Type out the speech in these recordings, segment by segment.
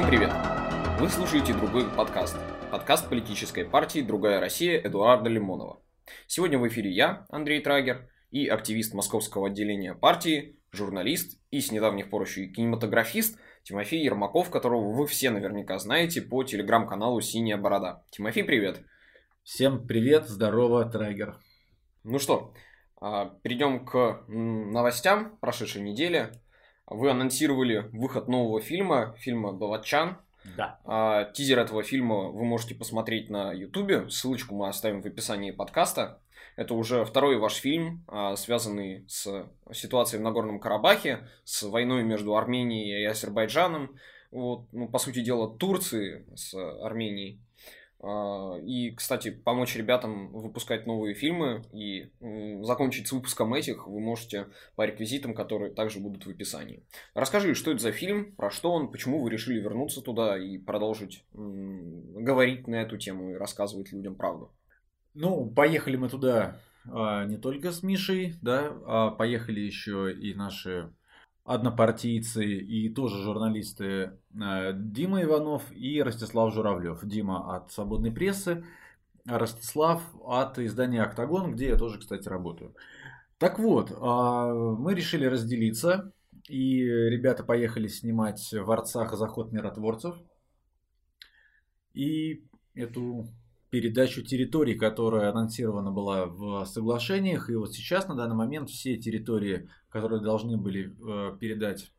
Всем привет! Вы слушаете другой подкаст. Подкаст политической партии «Другая Россия» Эдуарда Лимонова. Сегодня в эфире я, Андрей Трагер, и активист московского отделения партии, журналист и с недавних пор еще и кинематографист Тимофей Ермаков, которого вы все наверняка знаете по телеграм-каналу «Синяя борода». Тимофей, привет! Всем привет, здорово, Трагер. Ну что, а, перейдем к новостям прошедшей недели. Вы анонсировали выход нового фильма, фильма «Балачан». Да. А, тизер этого фильма вы можете посмотреть на Ютубе. Ссылочку мы оставим в описании подкаста. Это уже второй ваш фильм, а, связанный с ситуацией в Нагорном Карабахе, с войной между Арменией и Азербайджаном. Вот, ну, по сути дела, Турции с Арменией. А, и, кстати, помочь ребятам выпускать новые фильмы и закончить с выпуском этих вы можете по реквизитам, которые также будут в описании. Расскажи, что это за фильм, про что он, почему вы решили вернуться туда и продолжить говорить на эту тему и рассказывать людям правду. Ну, поехали мы туда а, не только с Мишей, да, а поехали еще и наши однопартийцы и тоже журналисты э, Дима Иванов и Ростислав Журавлев. Дима от «Свободной прессы», а Ростислав от издания «Октагон», где я тоже, кстати, работаю. Так вот, а, мы решили разделиться, и ребята поехали снимать в Арцах заход миротворцев. И эту передачу территорий, которая анонсирована была в соглашениях. И вот сейчас, на данный момент, все территории, которые должны были э, передать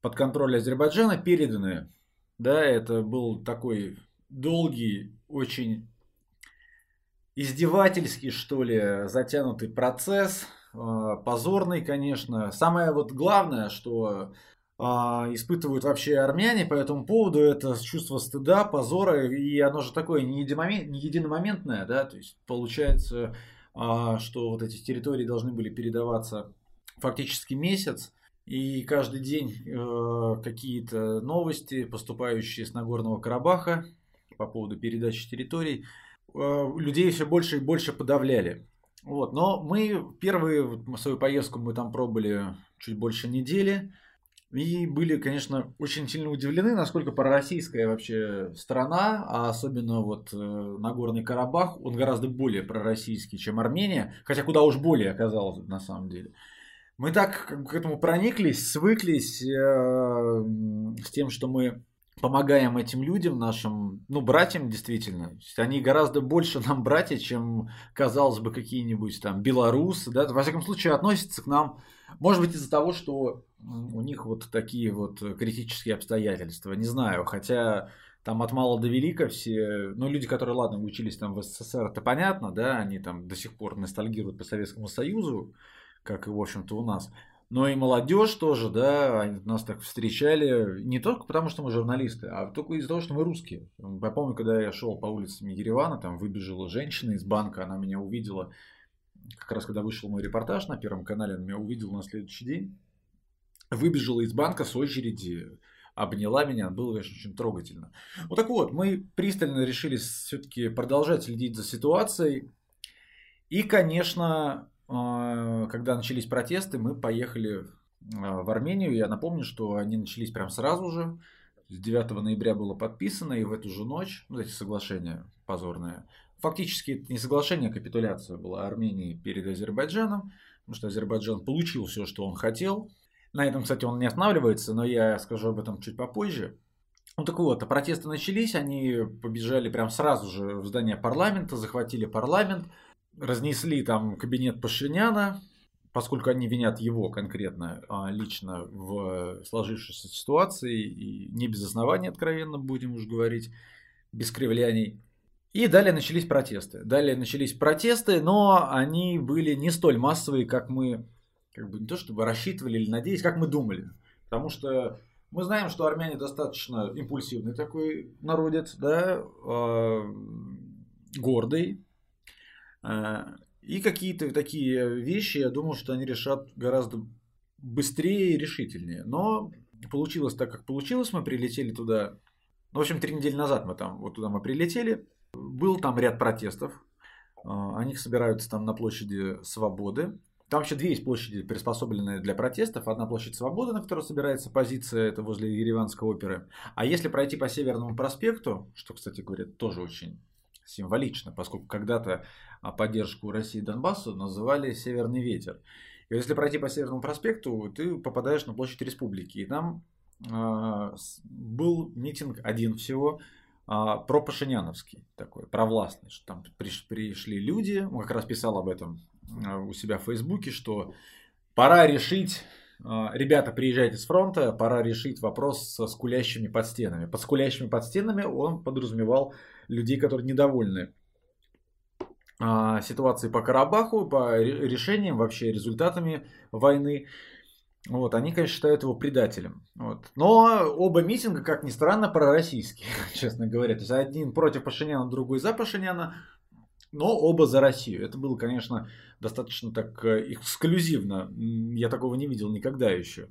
под контроль Азербайджана, переданы. Да, это был такой долгий, очень издевательский, что ли, затянутый процесс, э, позорный, конечно. Самое вот главное, что испытывают вообще армяне по этому поводу, это чувство стыда, позора, и оно же такое не, единомоментное, да, то есть получается, а, что вот эти территории должны были передаваться фактически месяц, и каждый день э, какие-то новости, поступающие с Нагорного Карабаха по поводу передачи территорий, э, людей все больше и больше подавляли. Вот. Но мы первые свою поездку мы там пробыли чуть больше недели. И были, конечно, очень сильно удивлены, насколько пророссийская вообще страна, а особенно вот э, Нагорный Карабах, он гораздо более пророссийский, чем Армения, хотя куда уж более оказалось на самом деле. Мы так к этому прониклись, свыклись э, с тем, что мы помогаем этим людям, нашим, ну, братьям действительно. Они гораздо больше нам братья, чем, казалось бы, какие-нибудь там белорусы, да, во всяком случае относятся к нам, может быть, из-за того, что у них вот такие вот критические обстоятельства, не знаю, хотя там от мала до велика все, ну, люди, которые, ладно, учились там в СССР, это понятно, да, они там до сих пор ностальгируют по Советскому Союзу, как и, в общем-то, у нас. Но и молодежь тоже, да, они нас так встречали, не только потому, что мы журналисты, а только из-за того, что мы русские. Я помню, когда я шел по улицам Еревана, там выбежала женщина из банка, она меня увидела, как раз когда вышел мой репортаж на Первом канале, она меня увидела на следующий день выбежала из банка с очереди, обняла меня, было, конечно, очень трогательно. Вот так вот, мы пристально решили все-таки продолжать следить за ситуацией. И, конечно, а, когда начались протесты, мы поехали а, в Армению. Я напомню, что они начались прям сразу же. С 9 ноября было подписано, и в эту же ночь, ну, эти соглашения позорные, фактически это не соглашение, а капитуляция была Армении перед Азербайджаном, потому что Азербайджан получил все, что он хотел, на этом, кстати, он не останавливается, но я скажу об этом чуть попозже. Ну так вот, протесты начались, они побежали прям сразу же в здание парламента, захватили парламент, разнесли там кабинет Пашиняна, поскольку они винят его конкретно а, лично в сложившейся ситуации, и не без оснований, откровенно будем уж говорить, без кривляний. И далее начались протесты. Далее начались протесты, но они были не столь массовые, как мы как бы не то чтобы рассчитывали или надеялись, как мы думали. Потому что мы знаем, что армяне достаточно импульсивный такой народец, да, э, гордый. Э, и какие-то такие вещи, я думал, что они решат гораздо быстрее и решительнее. Но получилось так, как получилось. Мы прилетели туда, ну, в общем, три недели назад мы там, вот туда мы прилетели. Был там ряд протестов. Они собираются там на площади Свободы. Там еще две есть площади, приспособленные для протестов. Одна площадь Свободы, на которой собирается позиция, это возле Ереванской оперы. А если пройти по Северному проспекту, что, кстати говоря, тоже очень символично, поскольку когда-то а, поддержку России Донбассу называли «Северный ветер». И если пройти по Северному проспекту, ты попадаешь на площадь Республики. И там э, был митинг один всего, э, про Пашиняновский такой, провластный. Что там пришли люди, он как раз писал об этом Э, у себя в Фейсбуке, что пора решить э, Ребята, приезжайте с фронта, пора решить вопрос со скулящими под стенами. Под скулящими под стенами он подразумевал людей, которые недовольны а, ситуацией по Карабаху, по решениям, вообще результатами войны. Вот, они, конечно, считают его предателем. Вот. Но оба митинга, как ни странно, пророссийские, честно говоря. То есть один против Пашиняна, другой за Пашиняна но оба за Россию. Это было, конечно, достаточно так э, эксклюзивно. Я такого не видел никогда еще.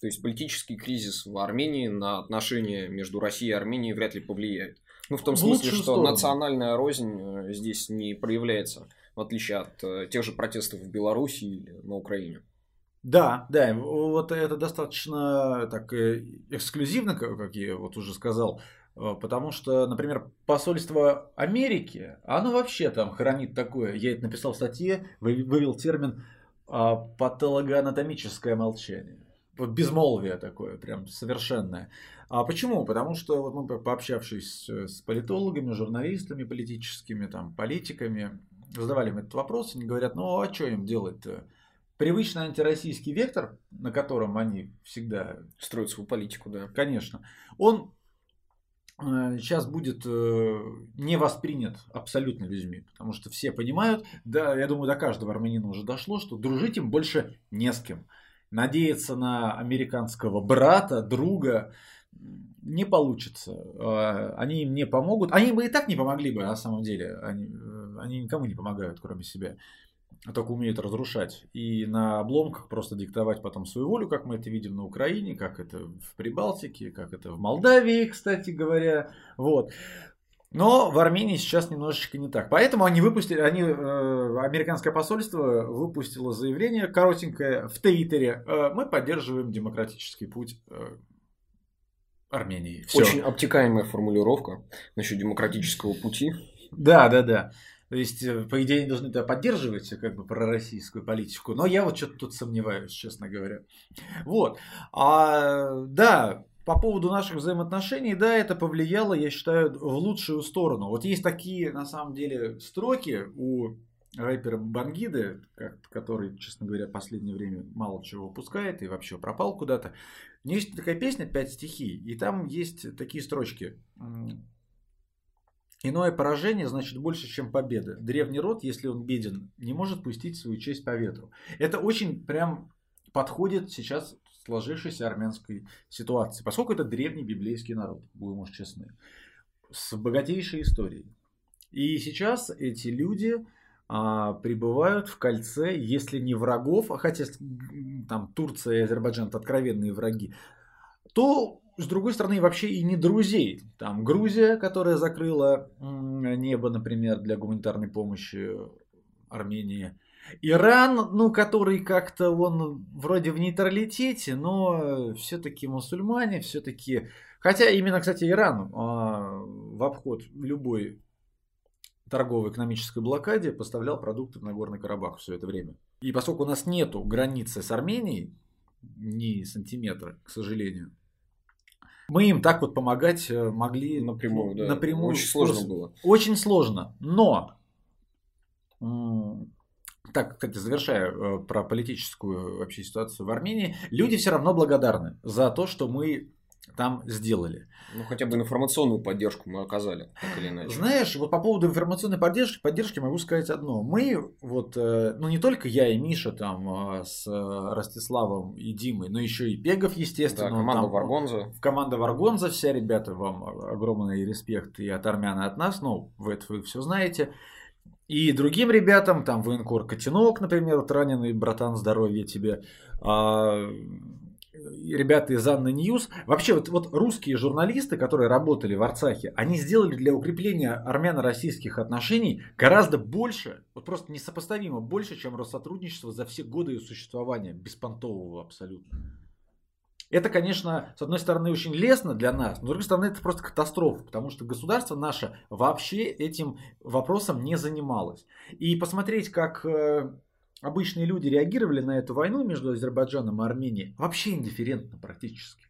То есть политический кризис в Армении на отношения между Россией и Арменией вряд ли повлияет. Ну, в том в смысле, что сторону. национальная рознь э, здесь не проявляется, в отличие от э, тех же протестов в Беларуси или на Украине. Да, да, вот это достаточно так эксклюзивно, как я вот уже сказал, Э, потому что, например, посольство Америки, оно вообще там хранит такое, я это написал в статье, вывел термин а, патологоанатомическое молчание. Вот безмолвие такое, прям совершенное. А почему? Потому что вот мы, пообщавшись с политологами, журналистами политическими, там, политиками, задавали им этот вопрос, они говорят, ну а что им делать-то? Привычный антироссийский вектор, на котором они всегда... Строят свою политику, да. Конечно. Он сейчас э, будет э, не воспринят абсолютно людьми, потому что все понимают, да, я думаю, до каждого армянина уже дошло, что дружить им больше не с кем. Надеяться на американского брата, друга не получится. А, они им не помогут. Они бы и так не помогли бы, на самом деле. Они, э, они никому не помогают, кроме себя только умеют разрушать. И на обломках просто диктовать потом свою волю, как мы это видим на Украине, как это в Прибалтике, как это в Молдавии, кстати говоря. Вот. Но в Армении сейчас немножечко не так. Поэтому они выпустили, они, э, американское посольство выпустило заявление коротенькое в Твиттере. Э, мы поддерживаем демократический путь э, Армении. Всё. Очень обтекаемая формулировка насчет демократического пути. Да, да, да. То есть, э, по идее, они должны поддерживать как бы пророссийскую политику. Но я вот что-то тут сомневаюсь, честно говоря. Вот. А, да, по поводу наших взаимоотношений, да, это повлияло, я считаю, в лучшую сторону. Вот есть такие, на самом деле, строки у рэпера Бангиды, который, честно говоря, в последнее время мало чего выпускает и вообще пропал куда-то. У него есть такая песня «Пять стихий», и там есть такие строчки. Иное поражение значит больше, чем победа. Древний род, если он беден, не может пустить свою честь по ветру. Это очень прям подходит сейчас сложившейся армянской ситуации, поскольку это древний библейский народ, будем уж честны, с богатейшей историей. И сейчас эти люди а, пребывают в кольце, если не врагов, а хотя там Турция и Азербайджан откровенные враги, то с другой стороны, вообще и не друзей. Там Грузия, которая закрыла небо, например, для гуманитарной помощи Армении. Иран, ну, который как-то он вроде в нейтралитете, но все-таки мусульмане, все-таки... Хотя именно, кстати, Иран а, в обход любой торговой экономической блокаде поставлял продукты в Нагорный Карабах все это время. И поскольку у нас нету границы с Арменией, ни сантиметра, к сожалению, мы им так вот помогать э, могли напрямую. Да. напрямую. Очень сложно было. Очень сложно. Но так, кстати, завершая э, про политическую вообще ситуацию в Армении, люди все равно благодарны за то, что мы там сделали. Ну, хотя бы информационную поддержку мы оказали, так или иначе. Знаешь, вот по поводу информационной поддержки, поддержки могу сказать одно. Мы, вот, э, ну, не только я и Миша там э, с Ростиславом и Димой, но еще и Пегов, естественно. Да, команда там, Варгонза. Команда Варгонза, все ребята, вам огромный респект и от армян, и от нас, ну, вы это вы все знаете. И другим ребятам, там, военкор Котенок, например, вот раненый, братан, здоровья тебе. А, ребята из Анны News. Вообще, вот, вот русские журналисты, которые работали в Арцахе, они сделали для укрепления армяно-российских отношений гораздо больше, вот просто несопоставимо больше, чем Россотрудничество за все годы ее существования, беспонтового абсолютно. Это, конечно, с одной стороны очень лестно для нас, но с другой стороны это просто катастрофа, потому что государство наше вообще этим вопросом не занималось. И посмотреть, как э, обычные люди реагировали на эту войну между Азербайджаном и Арменией, вообще индифферентно практически.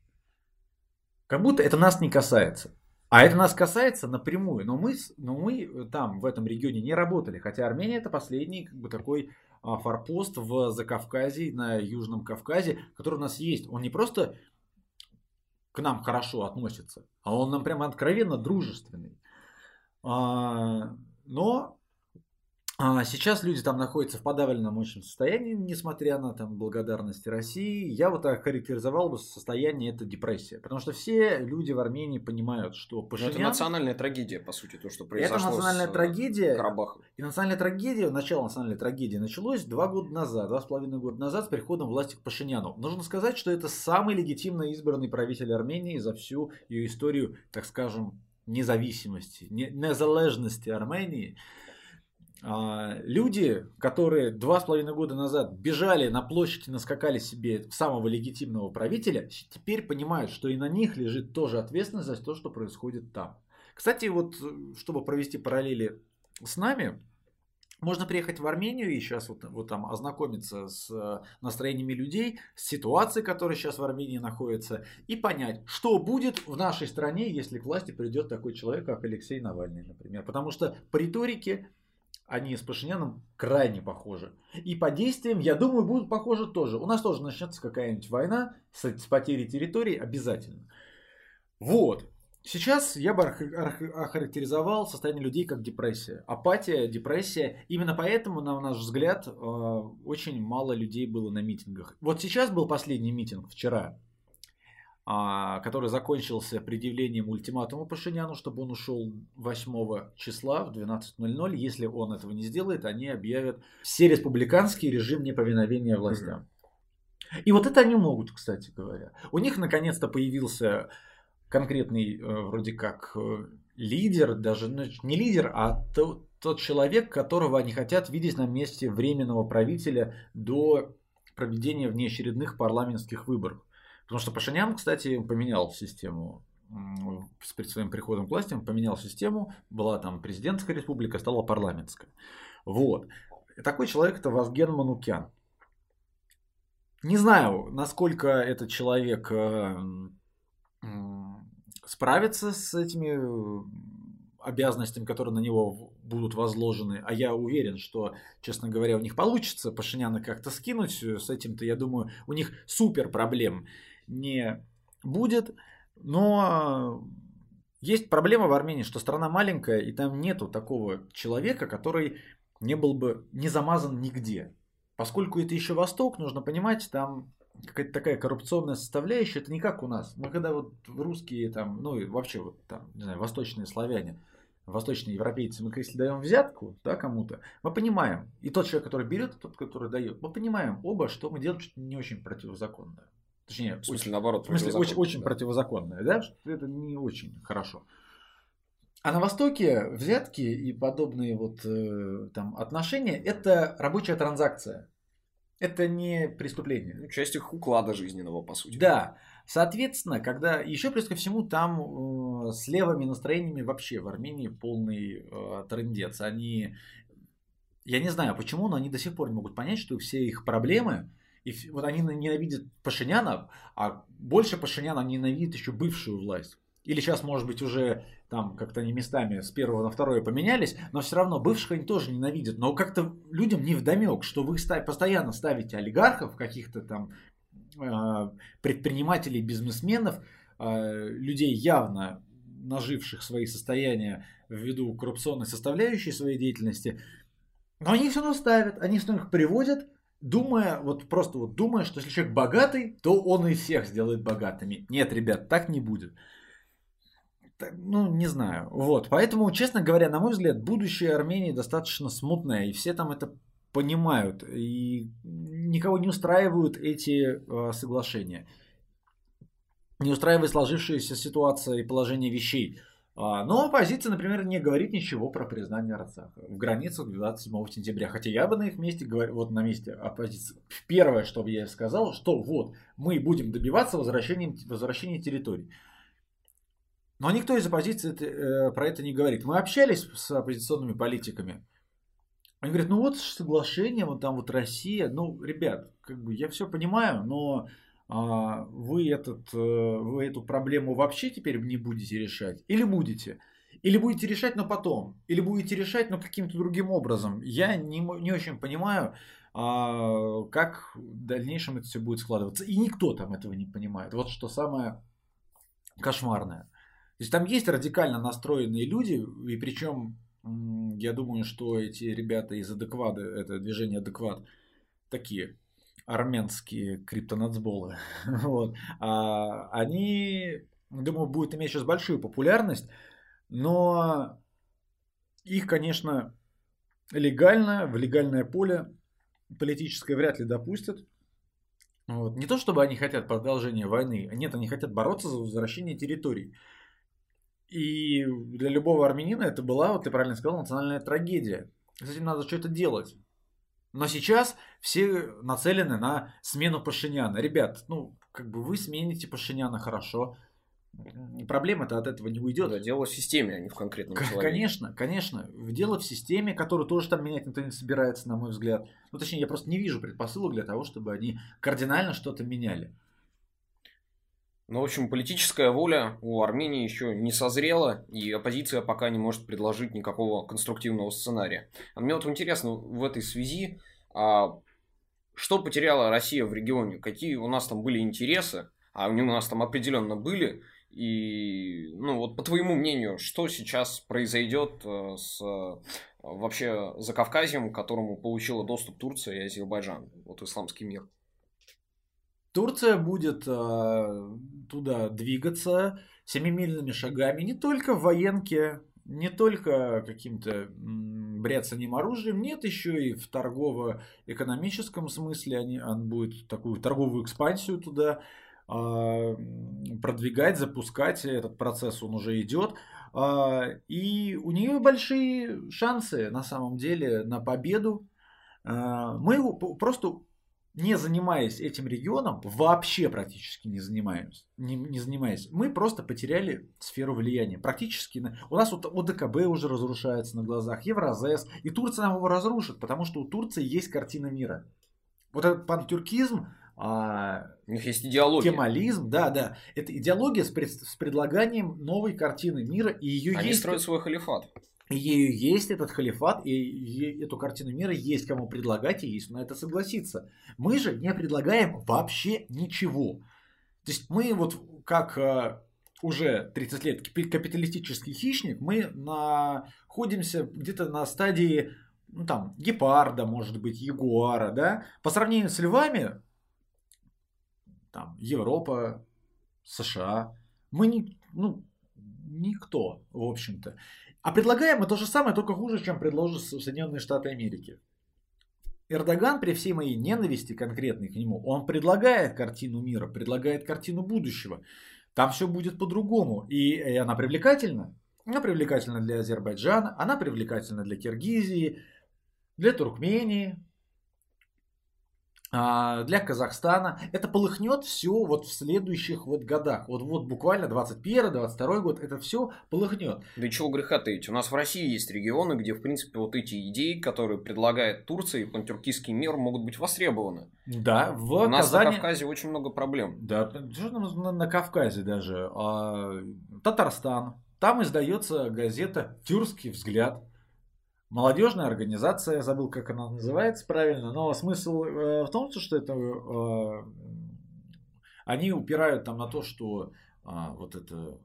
Как будто это нас не касается. А это нас касается напрямую. Но мы, но мы там, в этом регионе, не работали. Хотя Армения это последний как бы, такой а, форпост в Закавказье, на Южном Кавказе, который у нас есть. Он не просто к нам хорошо относится, а он нам прямо откровенно дружественный. А, но а сейчас люди там находятся в подавленном очень состоянии, несмотря на там благодарности России. Я вот охарактеризовал бы состояние это депрессия. Потому что все люди в Армении понимают, что Пашинян... это национальная трагедия, по сути, то, что произошло Это национальная с трагедия. Карабахом. И национальная трагедия, начало национальной трагедии началось два года назад, два с половиной года назад с приходом власти к Пашиняну. Нужно сказать, что это самый легитимно избранный правитель Армении за всю ее историю, так скажем, независимости, незалежности Армении. А, люди, которые два с половиной года назад бежали на площади, наскакали себе самого легитимного правителя, теперь понимают, что и на них лежит тоже ответственность за то, что происходит там. Кстати, вот чтобы провести параллели с нами, можно приехать в Армению и сейчас вот, вот там ознакомиться с э, настроениями людей, с ситуацией, которая сейчас в Армении находится, и понять, что будет в нашей стране, если к власти придет такой человек, как Алексей Навальный, например. Потому что по риторике они с Пашиняном крайне похожи. И по действиям, я думаю, будут похожи тоже. У нас тоже начнется какая-нибудь война с, с потерей территории обязательно. Вот. Сейчас я бы охарактеризовал состояние людей как депрессия. Апатия, депрессия. Именно поэтому, на наш взгляд, э, очень мало людей было на митингах. Вот сейчас был последний митинг, вчера. А, который закончился предъявлением ультиматума Пашиняну, чтобы он ушел 8 числа в 12.00. Если он этого не сделает, они объявят все республиканский режим неповиновения властям. И вот это они могут, кстати говоря. У них наконец-то появился конкретный э, вроде как э, лидер, даже ну, не лидер, а тот, тот человек, которого они хотят видеть на месте временного правителя до проведения внеочередных парламентских выборов. Потому что Пашинян, кстати, поменял систему перед своим приходом к власти, он поменял систему, была там президентская республика, стала парламентская. Вот. Такой человек это Вазген Манукян. Не знаю, насколько этот человек э, справится с этими обязанностями, которые на него будут возложены. А я уверен, что, честно говоря, у них получится Пашиняна как-то скинуть. С этим-то, я думаю, у них супер проблем не будет. Но есть проблема в Армении, что страна маленькая, и там нету такого человека, который не был бы не замазан нигде. Поскольку это еще Восток, нужно понимать, там какая-то такая коррупционная составляющая, это не как у нас. Мы когда вот русские там, ну и вообще вот там, не знаю, восточные славяне, восточные европейцы, мы если даем взятку да, кому-то, мы понимаем, и тот человек, который берет, и тот, который дает, мы понимаем оба, что мы делаем что-то не очень противозаконное. Точнее, в смысле, очень, наоборот, в смысле, очень, очень да. противозаконное, да, это не очень хорошо. А на Востоке взятки и подобные вот э, там отношения – это рабочая транзакция. Это не преступление. Ну, часть их уклада жизненного, по сути. Да. Соответственно, когда еще плюс ко всему там э, с левыми настроениями вообще в Армении полный э, трендец. Они, я не знаю почему, но они до сих пор не могут понять, что все их проблемы и вот они ненавидят Пашиняна, а больше Пашиняна ненавидят еще бывшую власть. Или сейчас, может быть, уже там как-то они местами с первого на второе поменялись, но все равно бывших они тоже ненавидят. Но как-то людям не вдомек, что вы постоянно ставите олигархов, каких-то там э, предпринимателей, бизнесменов, э, людей явно наживших свои состояния ввиду коррупционной составляющей своей деятельности, но они все равно ставят, они все равно их приводят, думая, вот просто вот думая, что если человек богатый, то он и всех сделает богатыми. Нет, ребят, так не будет. Ну, не знаю. Вот. Поэтому, честно говоря, на мой взгляд, будущее Армении достаточно смутное, и все там это понимают, и никого не устраивают эти э, соглашения. не устраивает сложившаяся ситуация и положение вещей. А, но оппозиция, например, не говорит ничего про признание Арцаха в границах 27 сентября. Хотя я бы на их месте, вот на месте оппозиции, первое, что бы я сказал, что вот мы будем добиваться возвращения, возвращения территорий. Но никто из оппозиции это, э, про это не говорит. Мы общались с оппозиционными политиками. Они говорят, ну вот соглашение, вот там вот Россия. Ну, ребят, как бы я все понимаю, но вы, этот, э, вы эту проблему вообще теперь не будете решать? Или будете? Или будете решать, но потом? Или будете решать, но каким-то другим образом? Я не, не очень понимаю, а, как в дальнейшем это все будет складываться. И никто там этого не понимает. Вот что самое кошмарное. То есть там есть радикально настроенные люди, и причем я думаю, что эти ребята из адеквата, это движение адекват, такие армянские криптонацболы, вот, а, они, думаю, будут иметь сейчас большую популярность, но их, конечно, легально, в легальное поле политическое вряд ли допустят. Вот. Не то, чтобы они хотят продолжения войны, нет, они хотят бороться за возвращение территорий. И для любого армянина это была, вот ты правильно сказал, национальная трагедия. С этим надо что-то делать. Но сейчас все нацелены на смену Пашиняна. Ребят, ну, как бы вы смените Пашиняна хорошо. Проблема-то от этого не уйдет. Да, дело в системе, а не в конкретном человеке. Конечно, конечно. Дело в системе, которую тоже там менять никто не собирается, на мой взгляд. Ну, точнее, я просто не вижу предпосылок для того, чтобы они кардинально что-то меняли. Ну, в общем, политическая воля у Армении еще не созрела, и оппозиция пока не может предложить никакого конструктивного сценария. А мне вот интересно в этой связи, а что потеряла Россия в регионе? Какие у нас там были интересы? А они у нас там определенно были. И, ну, вот по твоему мнению, что сейчас произойдет э, с вообще Закавказьем, к которому получила доступ Турция и Азербайджан, вот исламский мир? Турция будет э, туда двигаться семимильными шагами не только в военке, не только каким-то бряцанием оружием, нет, еще и в торгово-экономическом смысле они, он будет такую торговую экспансию туда э, продвигать, запускать. Этот процесс он уже идет. Э, и у нее большие шансы на самом деле на победу. Э, мы просто не занимаясь этим регионом, вообще практически не занимаемся, не, не занимаясь, мы просто потеряли сферу влияния. Практически. У нас вот ОДКБ уже разрушается на глазах, Евразес, и Турция нам его разрушит, потому что у Турции есть картина мира. Вот этот пантюркизм, а, у них есть идеология. Кемализм, да, да. Это идеология с, пред, с предлаганием новой картины мира, и ее Они есть. строят свой халифат ею есть этот халифат, и эту картину мира есть кому предлагать, и есть на это согласиться. Мы же не предлагаем вообще ничего. То есть мы вот как э, уже 30 лет капиталистический хищник, мы находимся где-то на стадии ну, там, гепарда, может быть, ягуара, да, по сравнению с львами, там, Европа, США, мы не, ну, никто, в общем-то. А предлагаем мы то же самое, только хуже, чем предложат Соединенные Штаты Америки. Эрдоган, при всей моей ненависти конкретной к нему, он предлагает картину мира, предлагает картину будущего. Там все будет по-другому. И, и она привлекательна. Она привлекательна для Азербайджана, она привлекательна для Киргизии, для Туркмении, для Казахстана. Это полыхнет все вот в следующих вот годах. Вот, вот буквально 21-22 год это все полыхнет. Да чего греха таить. У нас в России есть регионы, где, в принципе, вот эти идеи, которые предлагает Турция и пантюркистский мир, могут быть востребованы. Да, в У нас Казани... на Кавказе очень много проблем. Да, что там на, на Кавказе даже? А, Татарстан. Там издается газета «Тюркский взгляд» молодежная организация, я забыл, как она называется правильно, но смысл э, в том, что это э, они упирают там на то, что э, вот это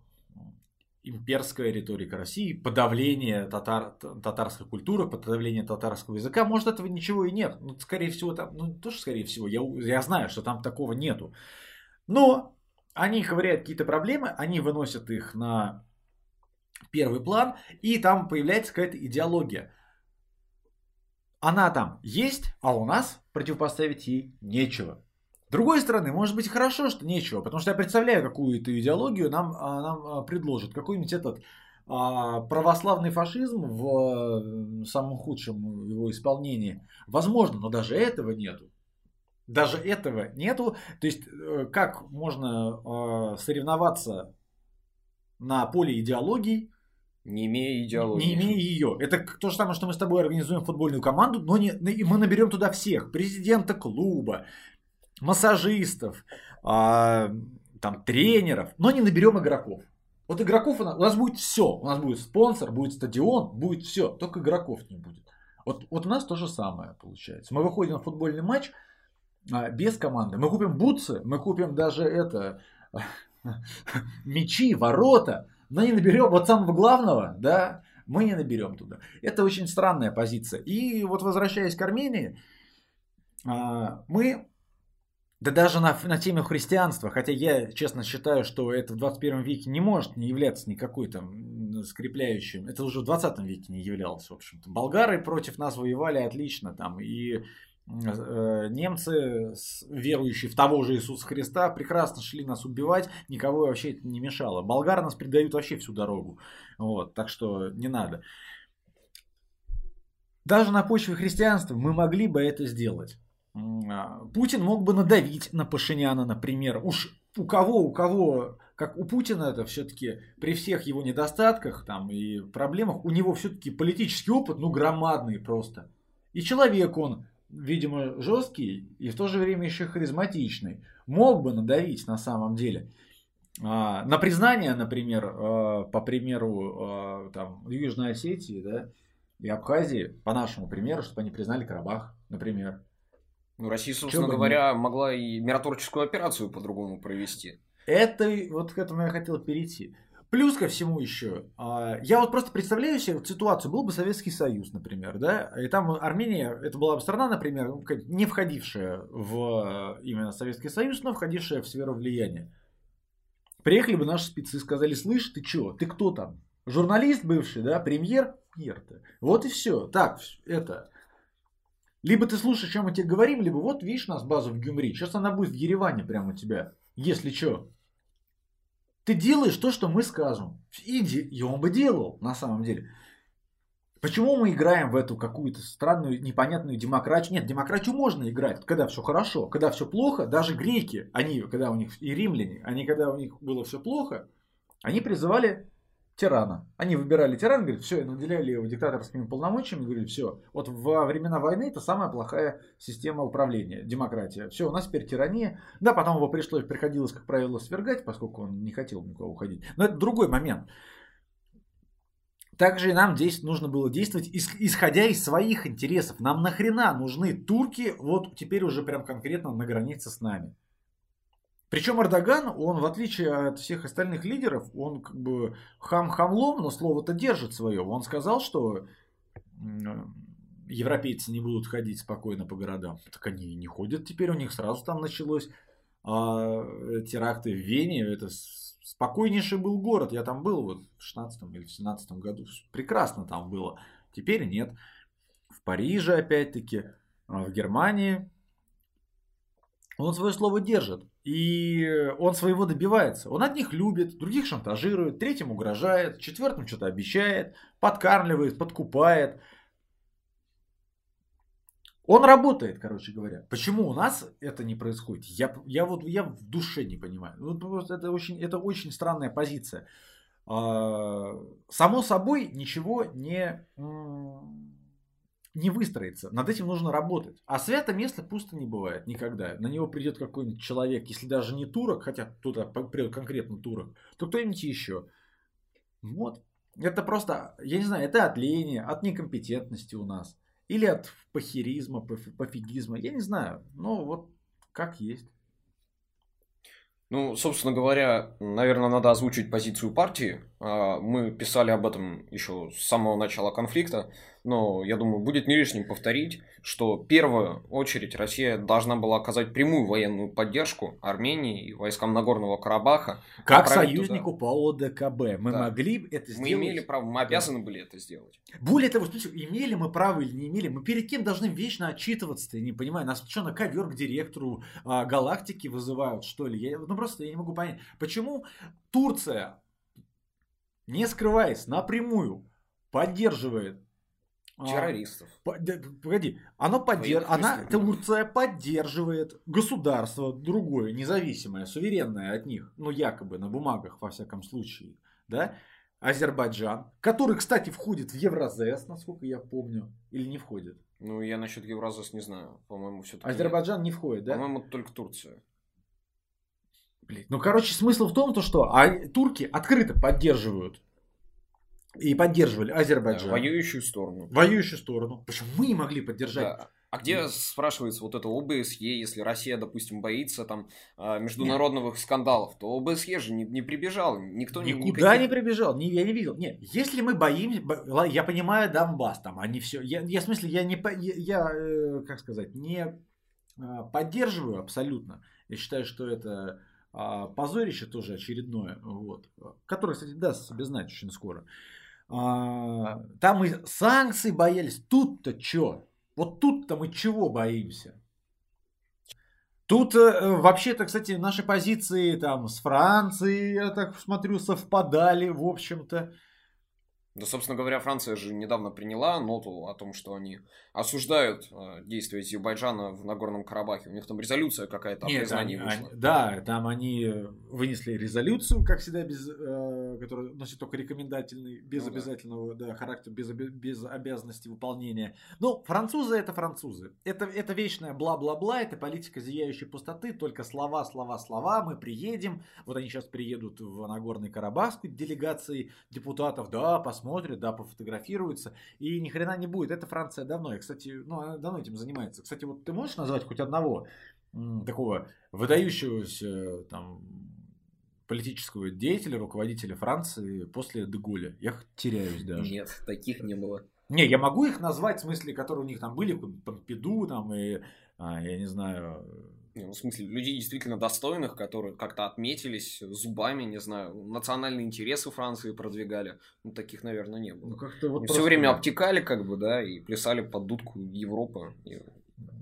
имперская риторика России, подавление татар, татарской культуры, подавление татарского языка, может этого ничего и нет. Ну, скорее всего, там, ну, тоже скорее всего, я, я знаю, что там такого нету. Но они ковыряют какие-то проблемы, они выносят их на первый план, и там появляется какая-то идеология. Она там есть, а у нас противопоставить ей нечего. другой стороны, может быть хорошо, что нечего, потому что я представляю, какую-то идеологию нам, а, нам а, предложат. Какой-нибудь этот а, православный фашизм в самом худшем его исполнении. Возможно, но даже этого нету. Даже этого нету. То есть, э, как можно соревноваться на поле идеологий, не имея идеологии. Не имея ее. Это то же самое, что мы с тобой организуем футбольную команду, но не, мы наберем туда всех. Президента клуба, массажистов, а, там, тренеров, но не наберем игроков. Вот игроков у нас, у нас будет все. У нас будет спонсор, будет стадион, будет все. Только игроков не будет. Вот, вот у нас то же самое получается. Мы выходим на футбольный матч а, без команды. Мы купим бутсы, мы купим даже это мячи, ворота, но не наберем вот самого главного, да, мы не наберем туда. Это очень странная позиция. И вот возвращаясь к Армении, а, мы да даже на, на теме христианства, хотя я честно считаю, что это в 21 веке не может не являться никакой там скрепляющим. Это уже в 20 веке не являлось, в общем-то. Болгары против нас воевали отлично там. И немцы, верующие в того же Иисуса Христа, прекрасно шли нас убивать, никого вообще это не мешало. Болгары нас предают вообще всю дорогу. Вот, так что не надо. Даже на почве христианства мы могли бы это сделать. А, Путин мог бы надавить на Пашиняна, например. Уж у кого, у кого, как у Путина это все-таки при всех его недостатках там и проблемах, у него все-таки политический опыт, ну, громадный просто. И человек он, видимо, жесткий и в то же время еще харизматичный. Мог бы надавить на самом деле. А, на признание, например, а, по примеру там, Южной Осетии да, и Абхазии, по нашему примеру, чтобы они признали Карабах, например. Ну, Россия, собственно Чего говоря, не... могла и миротворческую операцию по-другому провести. Это вот к этому я хотел перейти. Плюс ко всему еще, а, я вот просто представляю себе ситуацию, был бы Советский Союз, например, да, и там Армения, это была бы страна, например, ну, не входившая в именно Советский Союз, но входившая в сферу влияния. Приехали бы наши спецы и сказали, слышь, ты чё, ты кто там? Журналист бывший, да, премьер? Премьер-то. Вот и все. Так, это, либо ты слушаешь, чем мы тебе говорим, либо вот видишь нас базу в Гюмри. Сейчас она будет в Ереване прямо у тебя. Если что. Ты делаешь то, что мы скажем. Иди. И он бы делал, на самом деле. Почему мы играем в эту какую-то странную, непонятную демократию? Нет, демократию можно играть, когда все хорошо. Когда все плохо, даже греки, они, когда у них, и римляне, они, когда у них было все плохо, они призывали тирана. Они выбирали тирана, говорят, все, наделяли его диктаторскими полномочиями, говорили, все, вот во времена войны это самая плохая система управления, демократия. Все, у нас теперь тирания. Да, потом его пришлось, приходилось, как правило, свергать, поскольку он не хотел никого уходить. Но это другой момент. Также и нам здесь нужно было действовать исходя из своих интересов. Нам нахрена нужны турки вот теперь уже прям конкретно на границе с нами. Причем Эрдоган, он в отличие от всех остальных лидеров, он как бы хам-хамлом, но слово-то держит свое. Он сказал, что европейцы не будут ходить спокойно по городам. Так они не ходят теперь, у них сразу там началось а, теракты в Вене. Это спокойнейший был город. Я там был вот в 16 или в 17 году. Прекрасно там было. Теперь нет. В Париже опять-таки, а в Германии. Он свое слово держит. И он своего добивается. Он одних любит, других шантажирует, третьим угрожает, четвертым что-то обещает, подкармливает, подкупает. Он работает, короче говоря. Почему у нас это не происходит? Я, я вот я в душе не понимаю. Ну, это очень, это очень странная позиция. А, само собой ничего не не выстроится. Над этим нужно работать. А свято место пусто не бывает никогда. На него придет какой-нибудь человек, если даже не турок, хотя туда придет конкретно турок, то кто-нибудь еще. Вот. Это просто, я не знаю, это от лени, от некомпетентности у нас. Или от похеризма, пофигизма. Я не знаю. Но вот как есть. Ну, собственно говоря, наверное, надо озвучить позицию партии. А, мы писали об этом еще с самого начала конфликта. Но я думаю, будет не лишним повторить, что в первую очередь Россия должна была оказать прямую военную поддержку Армении и войскам Нагорного Карабаха. Как союзнику туда. по ОДКБ. Мы да. могли это сделать. Мы имели право, мы обязаны да. были это сделать. Более того, смотрите, имели мы право или не имели, мы перед кем должны вечно отчитываться, я не понимаю. Нас что, на ковер к директору а, галактики вызывают, что ли? Я, ну просто я не могу понять, почему Турция, не скрываясь, напрямую поддерживает террористов. А, погоди, оно поддерж... она, Турция поддерживает государство другое, независимое, суверенное от них, ну якобы на бумагах во всяком случае, да, Азербайджан, который, кстати, входит в Евразес, насколько я помню, или не входит? Ну, я насчет Евразес не знаю, по-моему, все-таки Азербайджан нет. не входит, да? По-моему, только Турция. Блин, ну, короче, смысл в том, то, что а, турки открыто поддерживают и поддерживали Азербайджан. Да, воюющую сторону. Воюющую сторону. Почему мы не могли поддержать? Да. А где, спрашивается, вот это ОБСЕ, если Россия, допустим, боится там а, международных Нет. скандалов, то ОБСЕ же не, не прибежал, никто не... Никуда никаких... не прибежал, не, я не видел. Нет, если мы боимся, я понимаю Донбасс, там, они все... Я, я в смысле, я не, я, э, как сказать, не а, поддерживаю абсолютно. Я считаю, что это а, позорище тоже очередное, вот, которое, кстати, даст себе знать очень скоро. А, там мы санкций боялись. Тут-то что? Вот тут-то мы чего боимся? Тут э, вообще-то, кстати, наши позиции там с Францией, я так смотрю, совпадали, в общем-то. Да, собственно говоря, Франция же недавно приняла ноту о том, что они осуждают э, действия Азербайджана в Нагорном Карабахе. У них там резолюция какая-то о Нет, признании они, вышла. Они, да, там они вынесли резолюцию, как всегда, без, э, которая носит только рекомендательный, без ну, обязательного да. Да, характера, без, без обязанности выполнения. Ну, французы это французы. Это, это вечная бла-бла-бла, это политика зияющей пустоты, только слова, слова, слова, мы приедем. Вот они сейчас приедут в Нагорный Карабах с делегацией депутатов, да, посмотрим посмотрят, да, пофотографируются, и ни хрена не будет. Это Франция давно. И, кстати, ну, она давно этим занимается. Кстати, вот ты можешь назвать хоть одного такого выдающегося там политического деятеля, руководителя Франции после Деголя? Я теряюсь даже. Нет, таких не было. Не, я могу их назвать, в смысле, которые у них там были, Помпиду, там, и, а, я не знаю, ну, в смысле, людей действительно достойных, которые как-то отметились зубами, не знаю, национальные интересы Франции продвигали. Ну, таких, наверное, не было. Ну, как-то вот просто... Все время обтекали, как бы, да, и плясали под дудку Европы. И...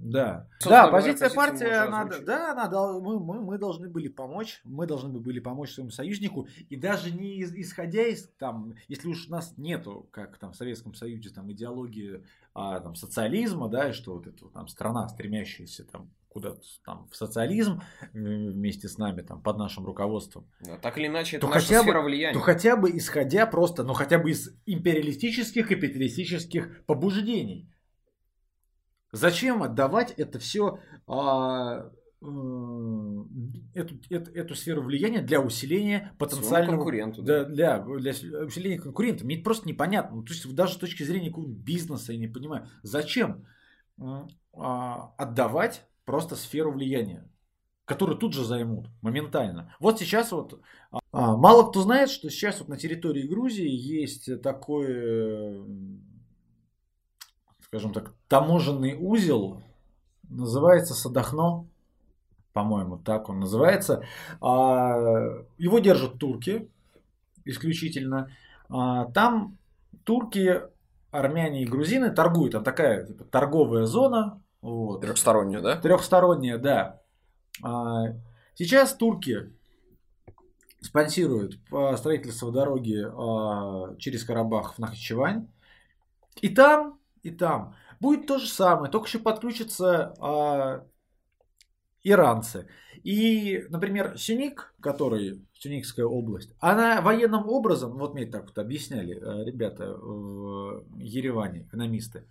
Да. да, позиция партии, она, да, она, мы, мы, мы должны были помочь, мы должны были помочь своему союзнику, и даже не из, исходя из, там, если уж у нас нету, как там в Советском Союзе, там, идеологии а, там, социализма, да, и что вот эта там страна, стремящаяся там куда-то там в социализм вместе с нами, там, под нашим руководством. Да, так или иначе, это то наша хотя сфера бы, влияния. То хотя бы исходя просто, ну хотя бы из империалистических, капиталистических побуждений. Зачем отдавать это все, а, э, эту, эту, эту сферу влияния для усиления потенциального... конкуренту. Да, для, для усиления конкурента. Мне просто непонятно. Ну, то есть даже с точки зрения бизнеса я не понимаю. Зачем а, отдавать просто сферу влияния, которую тут же займут моментально. Вот сейчас вот а, мало кто знает, что сейчас вот на территории Грузии есть такой, скажем так, таможенный узел, называется Садахно, по-моему, так он называется. А, его держат турки исключительно. А, там турки, армяне и грузины торгуют. Там такая типа, торговая зона, вот. Трехсторонняя, да? Трехсторонняя, да. А, сейчас турки спонсируют строительство дороги через Карабах в Нахичевань. И там, и там будет то же самое, только еще подключатся а, иранцы. И, например, Сюник, который Сюникская область, она военным образом, вот мне так вот объясняли ребята в Ереване, экономисты,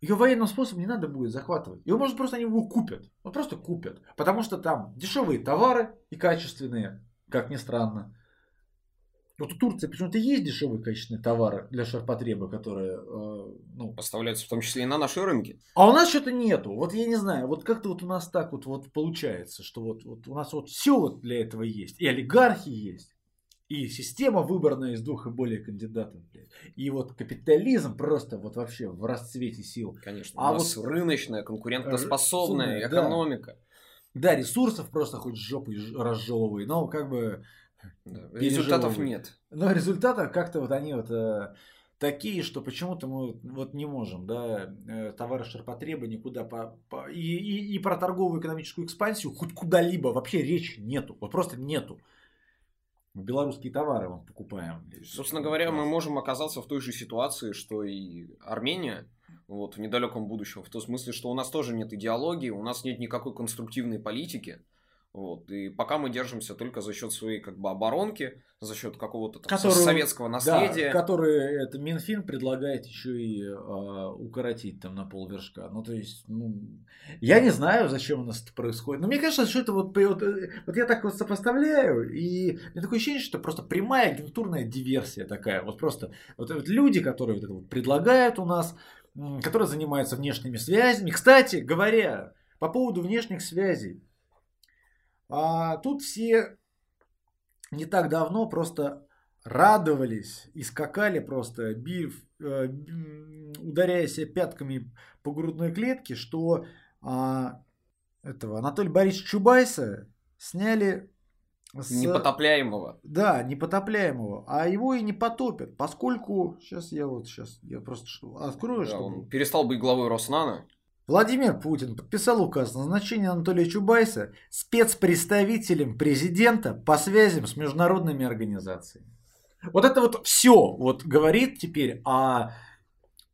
ее военным способом не надо будет захватывать. Его, может, просто они его купят. Вот просто купят. Потому что там дешевые товары и качественные, как ни странно. Вот у Турции почему-то есть дешевые качественные товары для ширпотреба, которые э, ну, поставляются в том числе и на наши рынки. А у нас что-то нету. Вот я не знаю, вот как-то вот у нас так вот, вот получается, что вот, вот у нас вот все вот для этого есть. И олигархи есть. и система выбранная из двух и более кандидатов, блядь. И вот капитализм просто вот вообще в расцвете сил. Конечно. А у нас вот рыночная, конкурентоспособная Р- экономика. Да. да, ресурсов просто хоть жопой разжевывай, но как бы... Результатов нет. Но результатов как-то вот они вот э, такие, что почему-то мы вот не можем, да, э, товары ширпотреба никуда по, по и, и, и про торговую экономическую экспансию хоть куда-либо вообще речи нету, вот просто нету белорусские товары мы покупаем. Собственно говоря, мы можем оказаться в той же ситуации, что и Армения, вот, в недалеком будущем, в том смысле, что у нас тоже нет идеологии, у нас нет никакой конструктивной политики, вот. И пока мы держимся только за счет своей как бы оборонки, за счет какого-то там, Которую, советского наследия. Да, который это Минфин предлагает еще и э, укоротить там на полвершка. Ну, то есть, ну, я не знаю, зачем у нас это происходит. Но мне кажется, что это вот, вот, вот я так вот сопоставляю, и мне такое ощущение, что это просто прямая агентурная диверсия такая. Вот просто вот, вот люди, которые вот это вот предлагают у нас, которые занимаются внешними связями. Кстати говоря, по поводу внешних связей. А тут все не так давно просто радовались и скакали просто, бив, э, ударяя себя пятками по грудной клетке, что а, этого Анатолия Борисовича Чубайса сняли с... Непотопляемого. Да, непотопляемого. А его и не потопят, поскольку... Сейчас я вот сейчас я просто открою, да, чтобы... Он перестал быть главой Роснана. Владимир Путин подписал указ о назначении Анатолия Чубайса спецпредставителем президента по связям с международными организациями. Вот это вот все вот говорит теперь о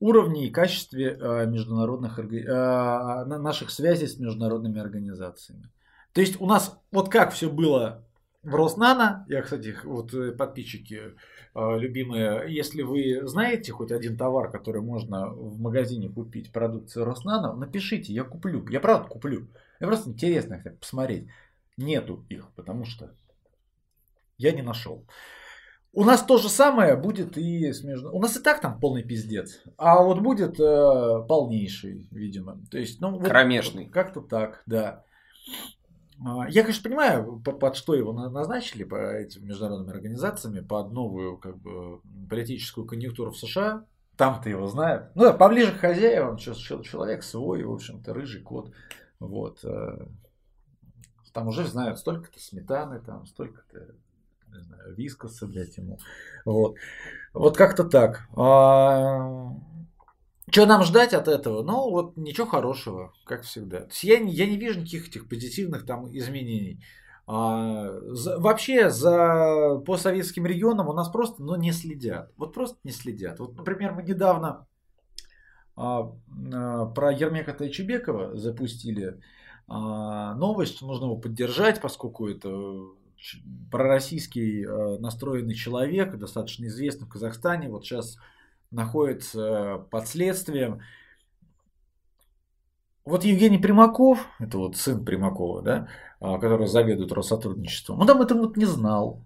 уровне и качестве э, международных э, наших связей с международными организациями. То есть у нас вот как все было в Роснано, я, кстати, вот э, подписчики любимые, если вы знаете хоть один товар, который можно в магазине купить, продукцию Роснано, напишите, я куплю. Я правда куплю. Мне просто интересно хотя посмотреть. Нету их, потому что я не нашел. У нас то же самое будет и с между... У нас и так там полный пиздец. А вот будет э, полнейший, видимо. То есть, ну, вот, Кромешный. Как-то так, да. А, я, конечно, понимаю, под что его назначили по этим международными организациями, под новую как бы, политическую конъюнктуру в США. Там-то его знают. Ну да, поближе к хозяевам, человек свой, в общем-то, рыжий кот. Вот. Э, там уже знают столько-то сметаны, там столько-то знаю, вискоса, блядь, ему. Вот. Вот как-то так. Что нам ждать от этого? Ну, вот ничего хорошего, как всегда. То есть я, я не вижу никаких этих позитивных там изменений. А, за, вообще за по советским регионам у нас просто ну, не следят. Вот просто не следят. Вот, например, мы недавно а, а, про Ермека Тайчебекова запустили а, новость. Нужно его поддержать, поскольку это пророссийский а, настроенный человек, достаточно известный в Казахстане. Вот сейчас находится под следствием. Вот Евгений Примаков, это вот сын Примакова, да, а, который заведует Россотрудничеством, он там это вот не знал.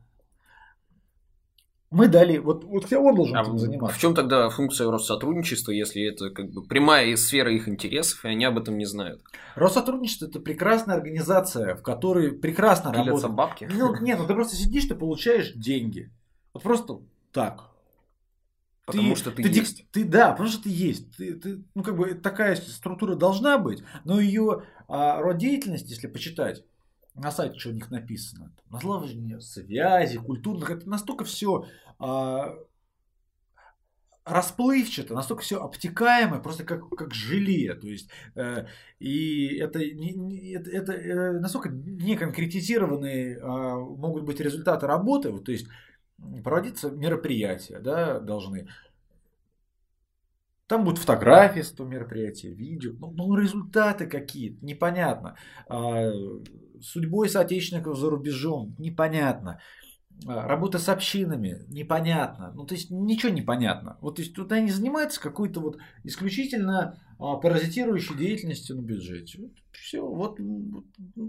Мы дали, вот, вот он должен а этим заниматься. В чем тогда функция Россотрудничества, если это как бы прямая сфера их интересов, и они об этом не знают? Россотрудничество это прекрасная организация, в которой прекрасно Пилятся работают. бабки? Ну, нет, ну ты просто сидишь, ты получаешь деньги. Вот просто так. Потому ты, что ты, ты есть. Ты, да, потому что ты есть. Ты, ты, ну, как бы такая структура должна быть, но ее а, род деятельности, если почитать, на сайте, что у них написано, налаживание связи, культурных, это настолько все а, расплывчато, настолько все обтекаемое, просто как, как желе. То есть, э, и это, не, это, это э, настолько неконкретизированные э, могут быть результаты работы. Вот, то есть, проводиться мероприятия, да, должны. Там будут фотографии с этого мероприятия, видео, ну, ну результаты какие-то, непонятно. А, судьбой соотечественников за рубежом, непонятно. А, работа с общинами, непонятно. Ну, то есть ничего не понятно. Вот то есть тут они занимаются какой-то вот исключительно а, паразитирующей деятельностью на бюджете. Вот, все, вот, ну,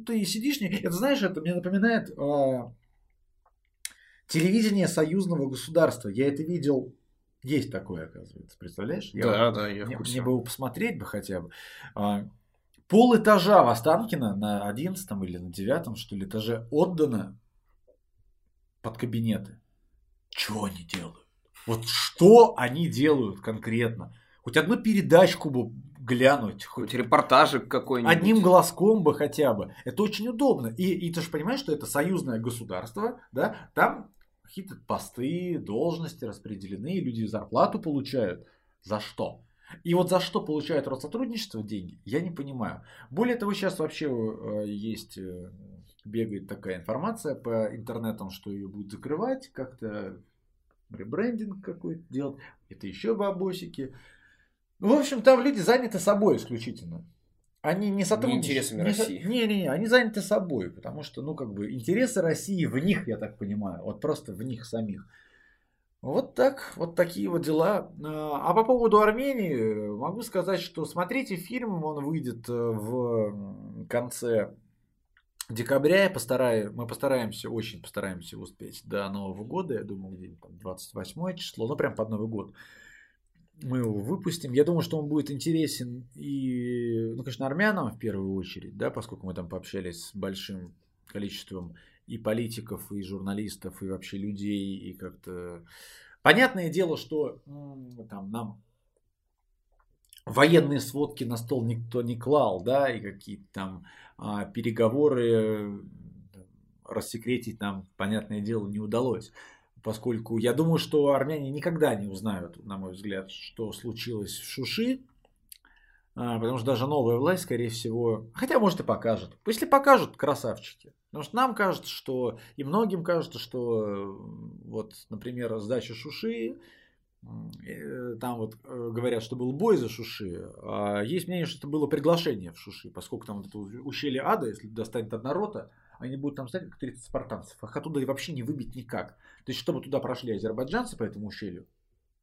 ты сидишь, это знаешь, это мне напоминает а, Телевидение союзного государства. Я это видел. Есть такое, оказывается. Представляешь? Я да, да, я мне, мне бы посмотреть бы хотя бы. А, пол этажа в Останкино на 11 или на 9 что ли этаже отдано под кабинеты. что они делают? Вот что они делают конкретно? Хоть одну передачку бы глянуть. Хоть репортажик какой-нибудь. Одним глазком бы хотя бы. Это очень удобно. И, и ты же понимаешь, что это союзное государство, да? Там какие-то посты, должности распределены, люди зарплату получают. За что? И вот за что получают Россотрудничество деньги, я не понимаю. Более того, сейчас вообще э, есть, э, бегает такая информация по интернетам, что ее будут закрывать, как-то ребрендинг какой-то делать, это еще бабосики. Ну, в общем, там люди заняты собой исключительно. Они не сотрудничают. Не интересами не, России. Не-не-не, они заняты собой, потому что, ну, как бы, интересы России в них, я так понимаю, вот просто в них самих. Вот так, вот такие вот дела. А по поводу Армении могу сказать, что смотрите фильм, он выйдет э, в конце декабря. Я постараюсь, мы постараемся, очень постараемся успеть до Нового года. Я думаю, где-нибудь там 28 число, ну прям под Новый год мы его выпустим. Я думаю, что он будет интересен и, ну, конечно, армянам в первую очередь, да, поскольку мы там пообщались с большим количеством и политиков, и журналистов, и вообще людей, и как-то... Понятное дело, что там нам военные сводки на стол никто не клал, да, и какие-то там а, переговоры рассекретить нам, понятное дело, не удалось поскольку я думаю, что армяне никогда не узнают, на мой взгляд, что случилось в Шуши, а, потому что даже новая власть, скорее всего, хотя может и покажет. Если покажут, красавчики. Потому что нам кажется, что, и многим кажется, что вот, например, сдача Шуши, э, там вот э, говорят, что был бой за Шуши, а есть мнение, что это было приглашение в Шуши, поскольку там вот это ущелье ада, если достанет одна рота, они будут там стоять как 30 спартанцев. Их оттуда вообще не выбить никак. То есть, чтобы туда прошли азербайджанцы по этому ущелью,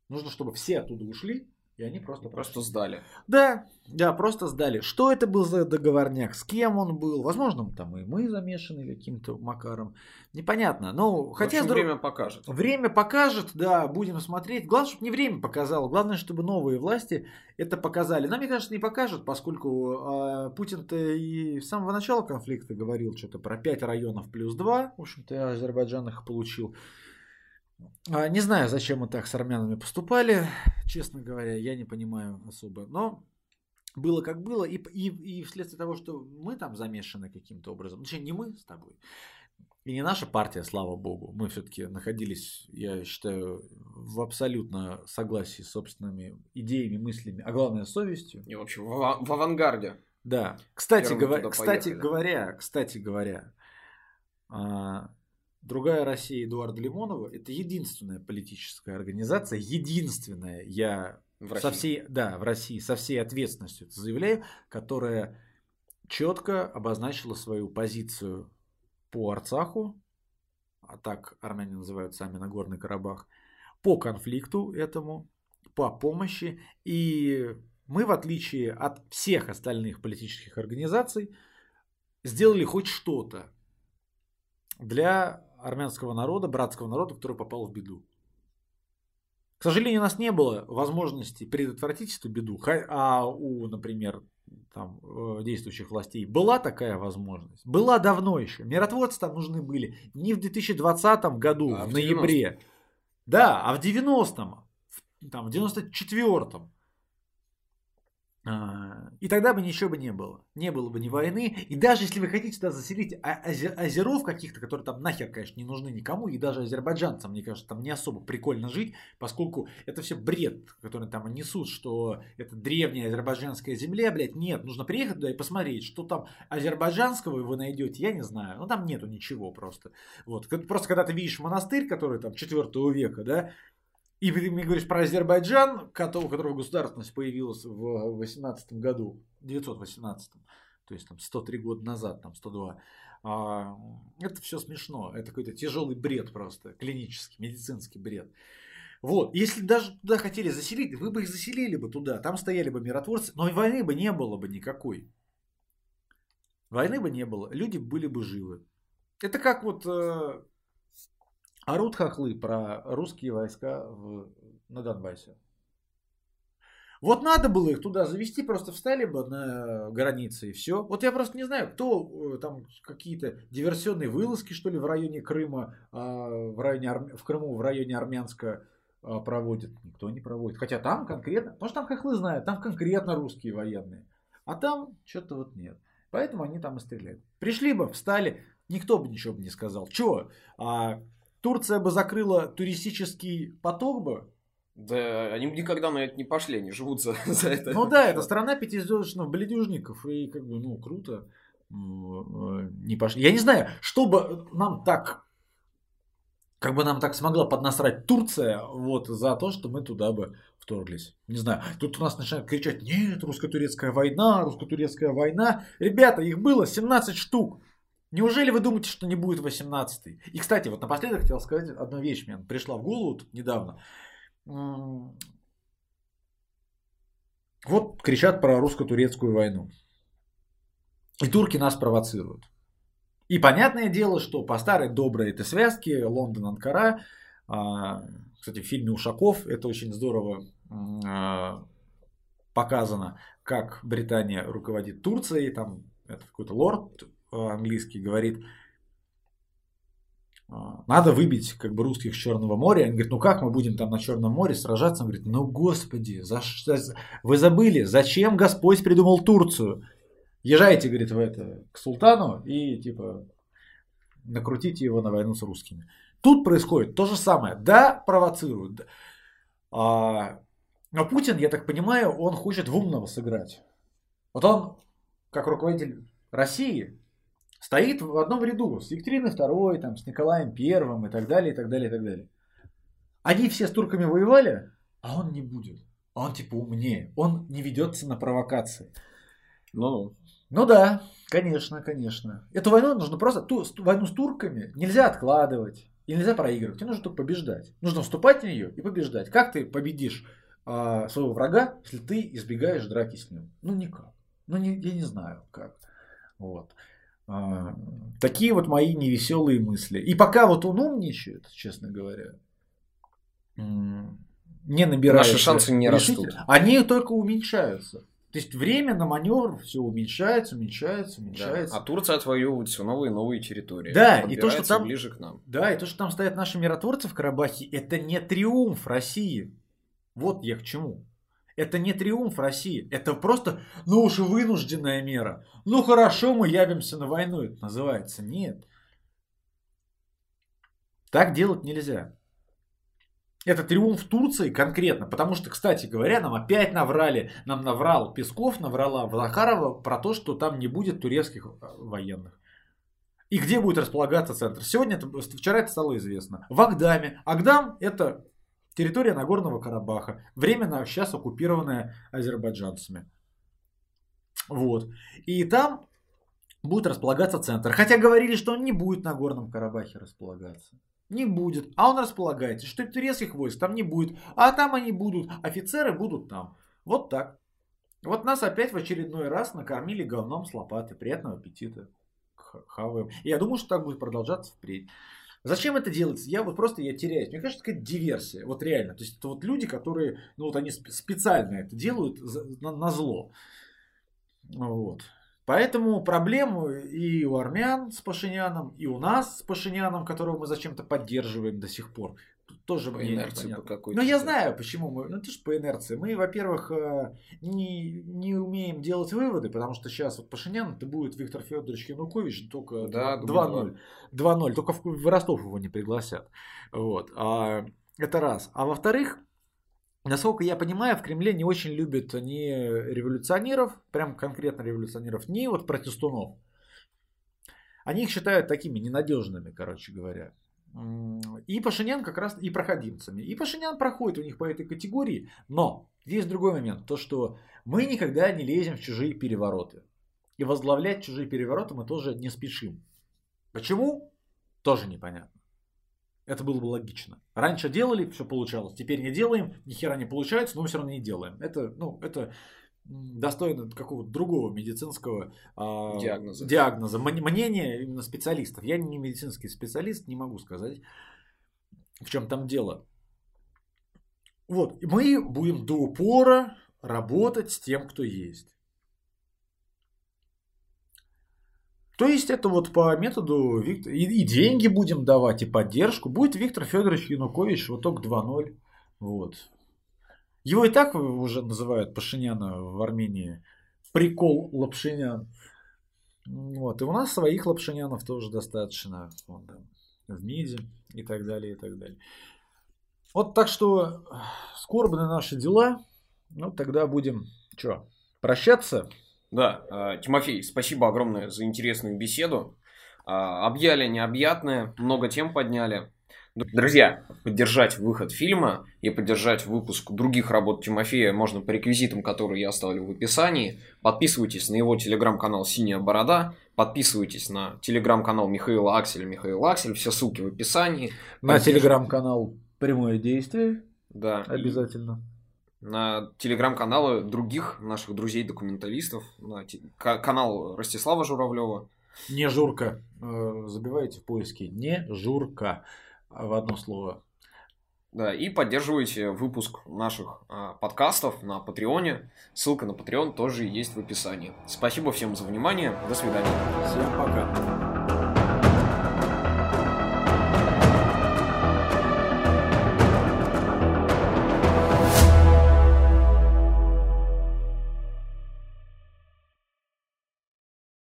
нужно, чтобы все оттуда ушли, и они просто... Просто сдали. Да, да, просто сдали. Что это был за договорняк? С кем он был? Возможно, там и мы замешаны каким-то макаром. Непонятно. Ну, хотя... общем, время покажет. Время покажет, да, будем смотреть. Главное, чтобы не время показало. Главное, чтобы новые власти это показали. Нам, мне кажется, не покажут, поскольку э, Путин-то и с самого начала конфликта говорил что-то про 5 районов плюс 2. В общем-то, Азербайджан их получил. А, не знаю, зачем мы так с армянами поступали, честно говоря, я не понимаю особо. Но было как было, и, и, и вследствие того, что мы там замешаны каким-то образом, ну, не мы с тобой, и не наша партия, слава богу, мы все-таки находились, я считаю, в абсолютно согласии с собственными идеями, мыслями, а главное совестью. И вообще в, в авангарде. Да. Кстати, говоря, кстати говоря, кстати говоря, а, Другая Россия Эдуарда Лимонова – это единственная политическая организация, единственная, я в со всей, да, в России со всей ответственностью это заявляю, которая четко обозначила свою позицию по Арцаху, а так армяне называют сами Нагорный Карабах, по конфликту этому, по помощи. И мы, в отличие от всех остальных политических организаций, сделали хоть что-то для армянского народа, братского народа, который попал в беду. К сожалению, у нас не было возможности предотвратить эту беду, а у, например, там, э, действующих властей была такая возможность. Была давно еще. Миротворцы там нужны были не в 2020 году, а в, в ноябре. Да, а в 90-м, там, в 94-м. А, и тогда бы ничего бы не было. Не было бы ни войны. И даже если вы хотите туда заселить озеров каких-то, которые там нахер, конечно, не нужны никому, и даже азербайджанцам, мне кажется, там не особо прикольно жить, поскольку это все бред, который там несут, что это древняя азербайджанская земля, блядь. Нет, нужно приехать туда и посмотреть, что там азербайджанского вы найдете, я не знаю. Ну там нету ничего просто. Вот. Просто когда ты видишь монастырь, который там 4 века, да, и ты мне говоришь про Азербайджан, у которого государственность появилась в 18 году, 918, то есть там 103 года назад, там 102. А, это все смешно, это какой-то тяжелый бред просто, клинический, медицинский бред. Вот, если даже туда хотели заселить, вы бы их заселили бы туда, там стояли бы миротворцы, но и войны бы не было бы никакой. Войны бы не было, люди были бы живы. Это как вот э, Орут хохлы про русские войска в, на Донбассе. Вот надо было их туда завести, просто встали бы на границе и все. Вот я просто не знаю, кто э, там какие-то диверсионные вылазки, что ли, в районе Крыма, а, в, районе, в Крыму, в районе Армянска а, проводит. Никто не проводит. Хотя там конкретно, потому что там хохлы знают, там конкретно русские военные. А там что-то вот нет. Поэтому они там и стреляют. Пришли бы, встали, никто бы ничего бы не сказал. Чего? Турция бы закрыла туристический поток бы, да, они никогда на это не пошли, они живут за, за это. Ну да, это страна пятизвездочных бледюжников, и как бы, ну, круто. Э, не пошли. Я не знаю, чтобы нам так, как бы нам так смогла поднасрать Турция, вот, за то, что мы туда бы вторглись. Не знаю, тут у нас начинают кричать, нет, русско-турецкая война, русско-турецкая война. Ребята, их было 17 штук. Неужели вы думаете, что не будет 18 И, кстати, вот напоследок хотел сказать одну вещь, мне пришла в голову недавно. Вот кричат про русско-турецкую войну. И турки нас провоцируют. И понятное дело, что по старой доброй этой связке Лондон-Анкара, а, кстати, в фильме Ушаков это очень здорово а, показано, как Британия руководит Турцией, там это какой-то лорд английский говорит, а, надо выбить как бы русских с Черного моря. Он говорит, ну как мы будем там на Черном море сражаться? Он говорит, ну господи, за, за, вы забыли, зачем Господь придумал Турцию? Езжайте, говорит, в это, к султану и типа накрутите его на войну с русскими. Тут происходит то же самое. Да, провоцируют. А, но Путин, я так понимаю, он хочет в умного сыграть. Вот он, как руководитель России, стоит в одном ряду с Екатериной II, там, с Николаем I и так далее, и так далее, и так далее. Они все с турками воевали, а он не будет. Он типа умнее. Он не ведется на провокации. Ну, ну да, конечно, конечно. Эту войну нужно просто, ту, войну с турками нельзя откладывать. И нельзя проигрывать. Тебе нужно только побеждать. Нужно вступать в нее и побеждать. Как ты победишь э, своего врага, если ты избегаешь драки с ним? Ну никак. Ну не, я не знаю как. Вот. А, такие вот мои невеселые мысли. И пока вот он умничает, честно говоря, не набирает. Наши шансы не растут. Они только уменьшаются. То есть время на маневр все уменьшается, уменьшается, уменьшается. Да. А Турция отвоевывает все новые и новые территории. Да, и то, что там ближе к нам. Да, и то, что там стоят наши миротворцы в Карабахе, это не триумф России. Вот я к чему. Это не триумф России, это просто, ну уж вынужденная мера. Ну хорошо, мы явимся на войну, это называется. Нет. Так делать нельзя. Это триумф Турции конкретно, потому что, кстати говоря, нам опять наврали, нам наврал Песков, наврала Влахарова про то, что там не будет турецких э, военных. И где будет располагаться центр? Сегодня, это, вчера это стало известно. В Агдаме. Агдам это территория Нагорного Карабаха, временно сейчас оккупированная азербайджанцами. Вот. И там будет располагаться центр. Хотя говорили, что он не будет на Горном Карабахе располагаться. Не будет. А он располагается, что турецких войск там не будет. А там они будут. Офицеры будут там. Вот так. Вот нас опять в очередной раз накормили говном с лопаты. Приятного аппетита. Хаваем. Я думаю, что так будет продолжаться впредь. Зачем это делается? Я вот просто я теряюсь. Мне кажется, какая-то диверсия. Вот реально. То есть это вот люди, которые, ну вот они специально это делают на, на зло. Вот. Поэтому проблемы и у армян с Пашиняном, и у нас с Пашиняном, которого мы зачем-то поддерживаем до сих пор. Тоже по мне инерции по какой-то. Ну, я знаю, почему мы. Ну, это же по инерции. Мы, во-первых, э, не, не умеем делать выводы, потому что сейчас вот Пашинян это будет Виктор Федорович Янукович только да, 2-0. 2-0. Только в, в Ростов его не пригласят. Вот. А, это раз. А во-вторых, Насколько я понимаю, в Кремле не очень любят ни революционеров, прям конкретно революционеров, ни вот протестунов. Они их считают такими ненадежными, короче говоря. И Пашинян как раз и проходимцами. И Пашинян проходит у них по этой категории. Но есть другой момент. То, что мы никогда не лезем в чужие перевороты. И возглавлять чужие перевороты мы тоже не спешим. Почему? Тоже непонятно. Это было бы логично. Раньше делали, все получалось. Теперь не делаем, ни хера не получается, но мы все равно не делаем. Это, ну, это достойно какого-то другого медицинского э, диагноза. диагноза, мнения именно специалистов. Я не медицинский специалист, не могу сказать, в чем там дело. Вот, мы будем до упора работать с тем, кто есть. То есть это вот по методу Виктор... и, и деньги будем давать, и поддержку. Будет Виктор Федорович Янукович, вот только 2.0. Вот. Его и так уже называют Пашиняна в Армении. Прикол Лапшинян. Вот. И у нас своих Лапшинянов тоже достаточно. Вот, в МИДе и так далее, и так далее. Вот так что скорбные наши дела. Ну, тогда будем что, прощаться? Да, а, Тимофей, спасибо огромное за интересную беседу. А, объяли необъятное, много тем подняли. Друзья, поддержать выход фильма и поддержать выпуск других работ Тимофея можно по реквизитам, которые я оставлю в описании. Подписывайтесь на его телеграм-канал «Синяя борода», подписывайтесь на телеграм-канал Михаила Акселя, Михаил Аксель, все ссылки в описании. На Поддерж... телеграм-канал «Прямое действие». Да. Обязательно. На телеграм-каналы других наших друзей-документалистов, на те... канал Ростислава Журавлева. Не Журка. Э, забивайте в поиске. Не Журка в одно слово. Да, и поддерживайте выпуск наших а, подкастов на Патреоне. Ссылка на Patreon тоже есть в описании. Спасибо всем за внимание. До свидания. Всем пока.